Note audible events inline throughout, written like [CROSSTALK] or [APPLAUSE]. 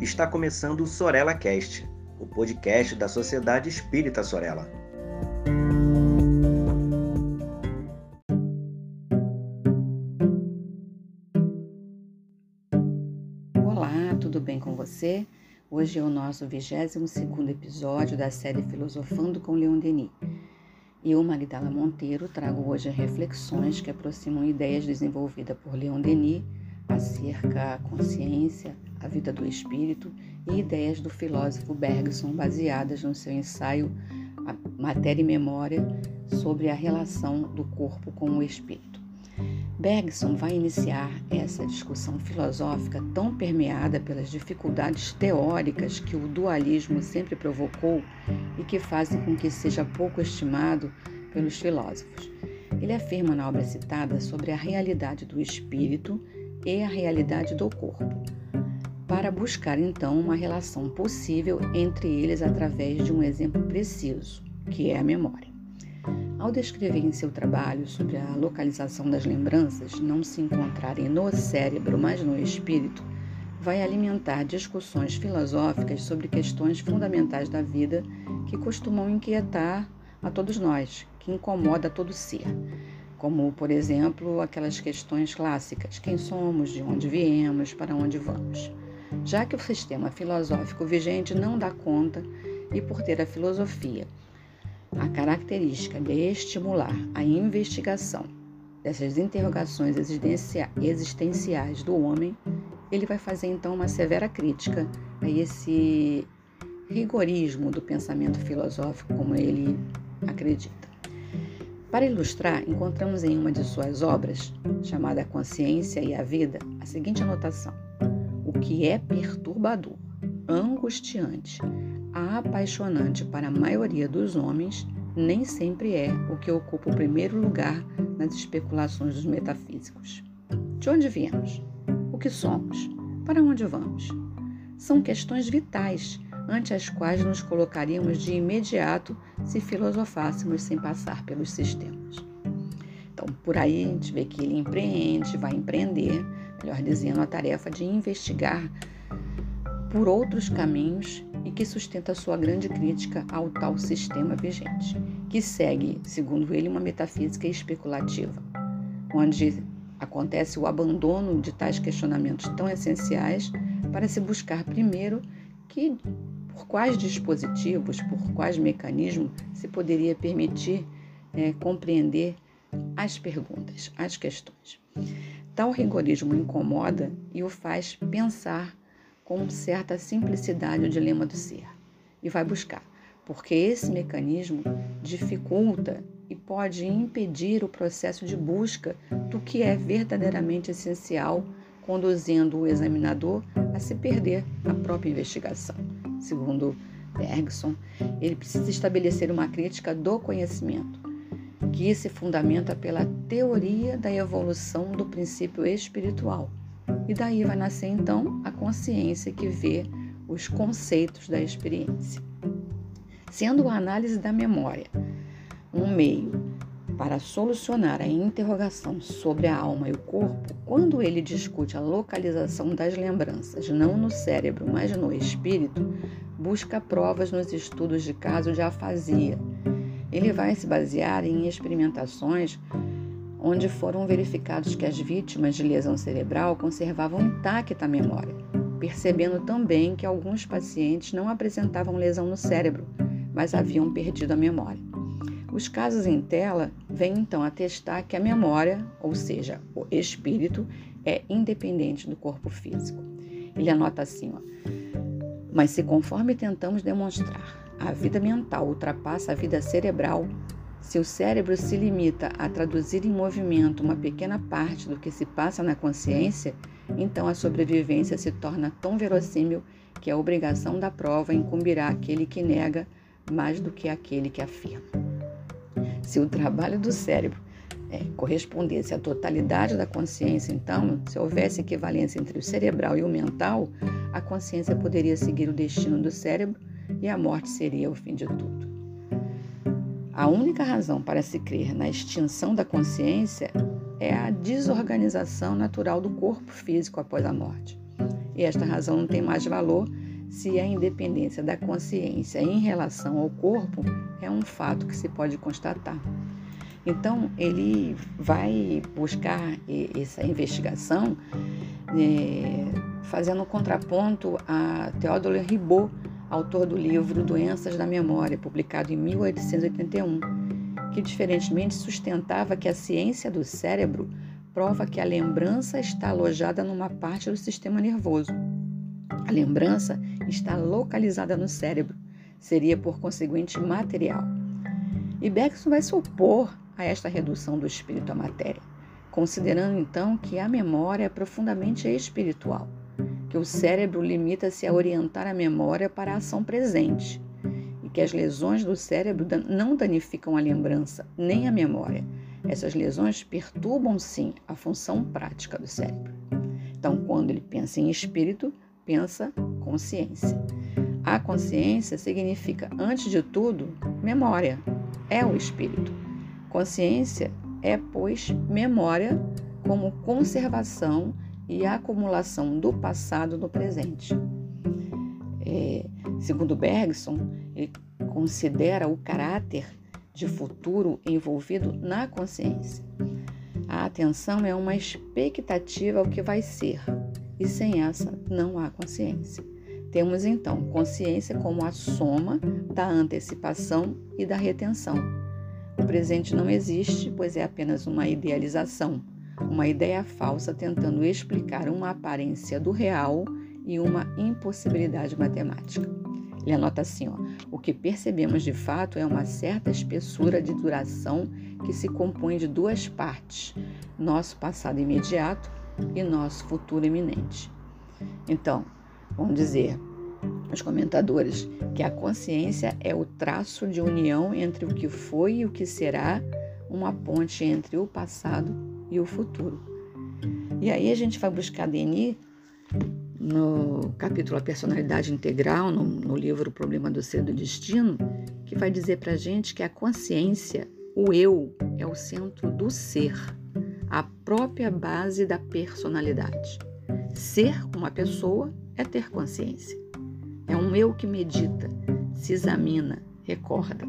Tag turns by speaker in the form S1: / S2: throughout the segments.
S1: Está começando o Sorella Cast, o podcast da Sociedade Espírita Sorella.
S2: Olá, tudo bem com você? Hoje é o nosso 22º episódio da série Filosofando com Leon Denis. Eu, Magdala Monteiro, trago hoje reflexões que aproximam ideias desenvolvidas por Leon Denis acerca da consciência, a vida do espírito e ideias do filósofo Bergson baseadas no seu ensaio Matéria e Memória sobre a relação do corpo com o espírito. Bergson vai iniciar essa discussão filosófica tão permeada pelas dificuldades teóricas que o dualismo sempre provocou e que fazem com que seja pouco estimado pelos filósofos. Ele afirma na obra citada sobre a realidade do espírito e a realidade do corpo, para buscar então uma relação possível entre eles através de um exemplo preciso, que é a memória. Ao descrever em seu trabalho sobre a localização das lembranças não se encontrarem no cérebro, mas no espírito, vai alimentar discussões filosóficas sobre questões fundamentais da vida que costumam inquietar a todos nós, que incomoda todo ser como, por exemplo, aquelas questões clássicas: quem somos, de onde viemos, para onde vamos. Já que o sistema filosófico vigente não dá conta, e por ter a filosofia a característica de estimular a investigação dessas interrogações existenciais do homem, ele vai fazer então uma severa crítica a esse rigorismo do pensamento filosófico, como ele acredita. Para ilustrar, encontramos em uma de suas obras, chamada Consciência e a Vida, a seguinte anotação: O que é perturbador, angustiante, apaixonante para a maioria dos homens, nem sempre é o que ocupa o primeiro lugar nas especulações dos metafísicos. De onde viemos? O que somos? Para onde vamos? São questões vitais ante as quais nos colocaríamos de imediato se filosofássemos sem passar pelos sistemas. Então, por aí a gente vê que ele empreende, vai empreender, melhor dizendo, a tarefa de investigar por outros caminhos e que sustenta sua grande crítica ao tal sistema vigente, que segue, segundo ele, uma metafísica especulativa, onde acontece o abandono de tais questionamentos tão essenciais para se buscar primeiro que por quais dispositivos, por quais mecanismos se poderia permitir é, compreender as perguntas, as questões. Tal rigorismo incomoda e o faz pensar com certa simplicidade o dilema do ser e vai buscar, porque esse mecanismo dificulta e pode impedir o processo de busca do que é verdadeiramente essencial, conduzindo o examinador a se perder na própria investigação. Segundo Bergson, ele precisa estabelecer uma crítica do conhecimento, que se fundamenta pela teoria da evolução do princípio espiritual. E daí vai nascer então a consciência que vê os conceitos da experiência. Sendo a análise da memória um meio para solucionar a interrogação sobre a alma e o corpo, quando ele discute a localização das lembranças, não no cérebro, mas no espírito, busca provas nos estudos de caso de afasia. Ele vai se basear em experimentações onde foram verificados que as vítimas de lesão cerebral conservavam intacta a memória, percebendo também que alguns pacientes não apresentavam lesão no cérebro, mas haviam perdido a memória. Os casos em tela vêm então atestar que a memória, ou seja, o espírito, é independente do corpo físico. Ele anota assim, ó, mas se conforme tentamos demonstrar, a vida mental ultrapassa a vida cerebral, se o cérebro se limita a traduzir em movimento uma pequena parte do que se passa na consciência, então a sobrevivência se torna tão verossímil que a obrigação da prova incumbirá aquele que nega mais do que aquele que afirma. Se o trabalho do cérebro é, correspondesse à totalidade da consciência, então, se houvesse equivalência entre o cerebral e o mental, a consciência poderia seguir o destino do cérebro e a morte seria o fim de tudo. A única razão para se crer na extinção da consciência é a desorganização natural do corpo físico após a morte. e esta razão não tem mais valor se a independência da consciência em relação ao corpo é um fato que se pode constatar. Então, ele vai buscar essa investigação é, fazendo um contraponto a Théodore Ribot, autor do livro Doenças da Memória, publicado em 1881, que diferentemente sustentava que a ciência do cérebro prova que a lembrança está alojada numa parte do sistema nervoso. A lembrança está localizada no cérebro, seria por conseguinte material. E Bergson vai se opor a esta redução do espírito à matéria, considerando então que a memória é profundamente espiritual, que o cérebro limita-se a orientar a memória para a ação presente e que as lesões do cérebro não danificam a lembrança nem a memória. Essas lesões perturbam sim a função prática do cérebro. Então, quando ele pensa em espírito, pensa consciência. A consciência significa, antes de tudo, memória, é o espírito. Consciência é, pois, memória como conservação e acumulação do passado no presente. É, segundo Bergson, ele considera o caráter de futuro envolvido na consciência. A atenção é uma expectativa ao que vai ser, e sem essa não há consciência. Temos então consciência como a soma da antecipação e da retenção. O presente não existe, pois é apenas uma idealização, uma ideia falsa tentando explicar uma aparência do real e uma impossibilidade matemática. Ele anota assim: ó, o que percebemos de fato é uma certa espessura de duração que se compõe de duas partes, nosso passado imediato e nosso futuro iminente. Então, vamos dizer, os comentadores, que a consciência é o traço de união entre o que foi e o que será, uma ponte entre o passado e o futuro. E aí a gente vai buscar Denis no capítulo A Personalidade Integral, no, no livro O Problema do Ser do Destino, que vai dizer para gente que a consciência, o eu, é o centro do ser a própria base da personalidade. Ser uma pessoa é ter consciência. É um eu que medita, se examina, recorda.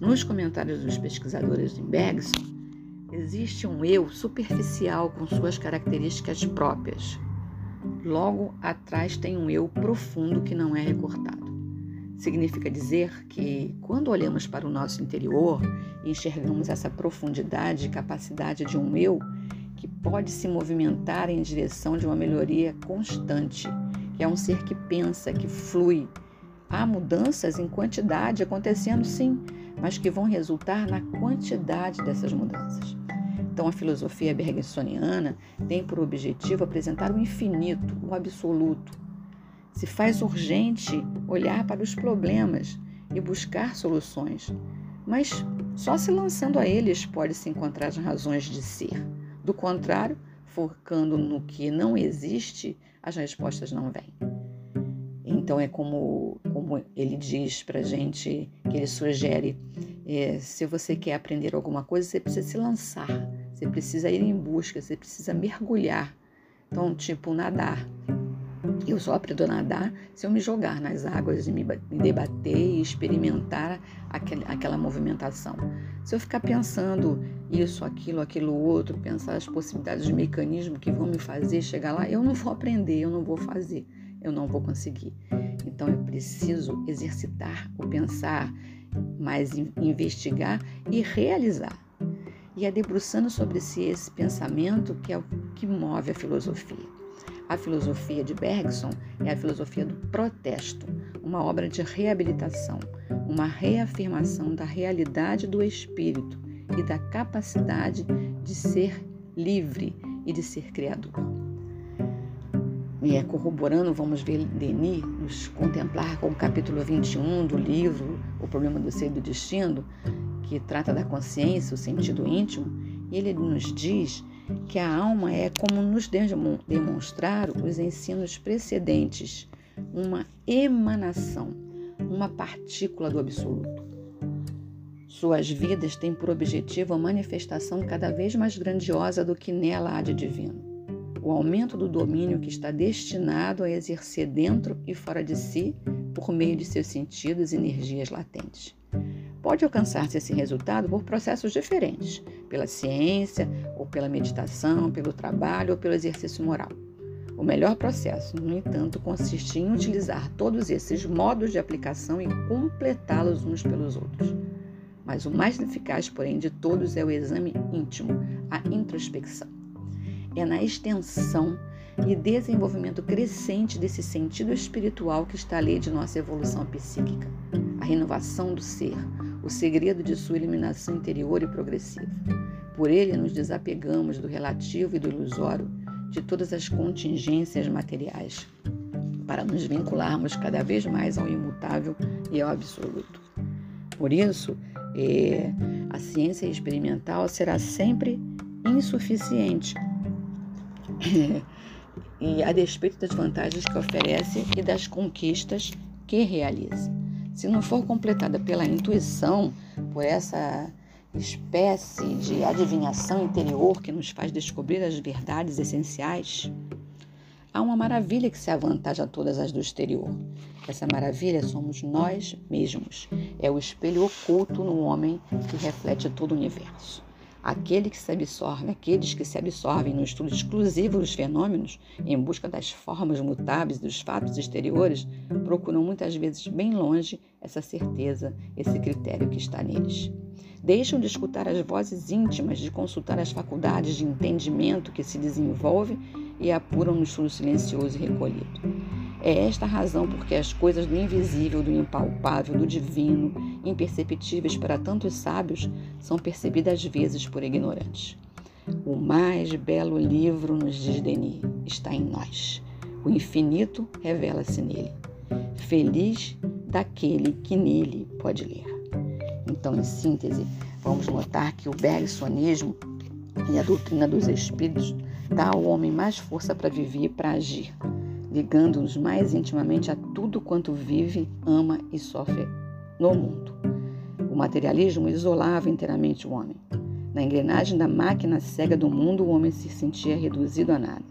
S2: Nos comentários dos pesquisadores de Bergson, existe um eu superficial com suas características próprias. Logo atrás tem um eu profundo que não é recortado. Significa dizer que, quando olhamos para o nosso interior e enxergamos essa profundidade e capacidade de um eu que pode se movimentar em direção de uma melhoria constante, que é um ser que pensa, que flui. Há mudanças em quantidade acontecendo, sim, mas que vão resultar na quantidade dessas mudanças. Então, a filosofia bergsoniana tem por objetivo apresentar o infinito, o absoluto, se faz urgente olhar para os problemas e buscar soluções, mas só se lançando a eles pode-se encontrar as razões de ser. Do contrário, focando no que não existe, as respostas não vêm. Então é como, como ele diz para gente, que ele sugere, é, se você quer aprender alguma coisa, você precisa se lançar, você precisa ir em busca, você precisa mergulhar. Então, tipo, nadar. Eu só aprendo a nadar se eu me jogar nas águas e me, debater e experimentar aquela movimentação. Se eu ficar pensando isso, aquilo, aquilo outro, pensar as possibilidades de mecanismo que vão me fazer chegar lá, eu não vou aprender, eu não vou fazer, eu não vou conseguir. Então eu preciso exercitar o pensar, mais investigar e realizar. E é debruçando sobre si esse pensamento que é o que move a filosofia. A filosofia de Bergson é a filosofia do protesto, uma obra de reabilitação, uma reafirmação da realidade do espírito e da capacidade de ser livre e de ser criador. E é corroborando, vamos ver Denis nos contemplar com o capítulo 21 do livro O Problema do Ser e do Destino, que trata da consciência, o sentido íntimo, e ele nos diz que a alma é como nos demonstrar os ensinos precedentes, uma emanação, uma partícula do absoluto. Suas vidas têm por objetivo a manifestação cada vez mais grandiosa do que nela há de divino. O aumento do domínio que está destinado a exercer dentro e fora de si por meio de seus sentidos e energias latentes. Pode alcançar-se esse resultado por processos diferentes, pela ciência, ou pela meditação, pelo trabalho ou pelo exercício moral. O melhor processo, no entanto, consiste em utilizar todos esses modos de aplicação e completá-los uns pelos outros. Mas o mais eficaz, porém, de todos é o exame íntimo, a introspecção. É na extensão e desenvolvimento crescente desse sentido espiritual que está a lei de nossa evolução psíquica, a renovação do ser, o segredo de sua iluminação interior e progressiva. Por ele nos desapegamos do relativo e do ilusório de todas as contingências materiais, para nos vincularmos cada vez mais ao imutável e ao absoluto. Por isso, é, a ciência experimental será sempre insuficiente, [LAUGHS] e a despeito das vantagens que oferece e das conquistas que realiza. Se não for completada pela intuição, por essa espécie de adivinhação interior que nos faz descobrir as verdades essenciais, há uma maravilha que se avantaja a todas as do exterior. Essa maravilha somos nós mesmos. É o espelho oculto no homem que reflete todo o universo. Aquele que se absorve, aqueles que se absorvem no estudo exclusivo dos fenômenos, em busca das formas mutáveis dos fatos exteriores, procuram muitas vezes bem longe essa certeza, esse critério que está neles. Deixam de escutar as vozes íntimas, de consultar as faculdades de entendimento que se desenvolvem e apuram no estudo silencioso e recolhido. É esta a razão porque as coisas do invisível, do impalpável, do divino, imperceptíveis para tantos sábios, são percebidas às vezes por ignorantes. O mais belo livro, nos diz Denis, está em nós. O infinito revela-se nele. Feliz daquele que nele pode ler. Então, em síntese, vamos notar que o bergsonismo e a doutrina dos espíritos dá ao homem mais força para viver e para agir ligando-nos mais intimamente a tudo quanto vive, ama e sofre no mundo. O materialismo isolava inteiramente o homem. Na engrenagem da máquina cega do mundo, o homem se sentia reduzido a nada.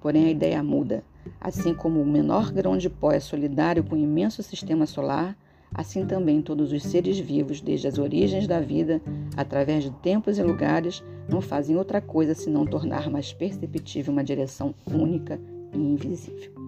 S2: Porém, a ideia muda. Assim como o menor grão de pó é solidário com o imenso sistema solar, assim também todos os seres vivos, desde as origens da vida, através de tempos e lugares, não fazem outra coisa senão tornar mais perceptível uma direção única e invisível.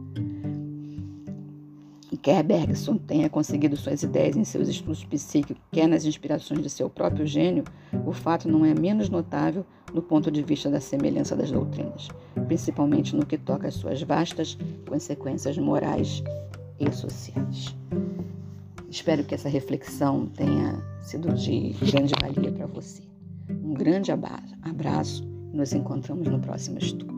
S2: Quer Bergson tenha conseguido suas ideias em seus estudos psíquicos, quer nas inspirações de seu próprio gênio, o fato não é menos notável do ponto de vista da semelhança das doutrinas, principalmente no que toca às suas vastas consequências morais e sociais. Espero que essa reflexão tenha sido de grande valia para você. Um grande abraço e nos encontramos no próximo estudo.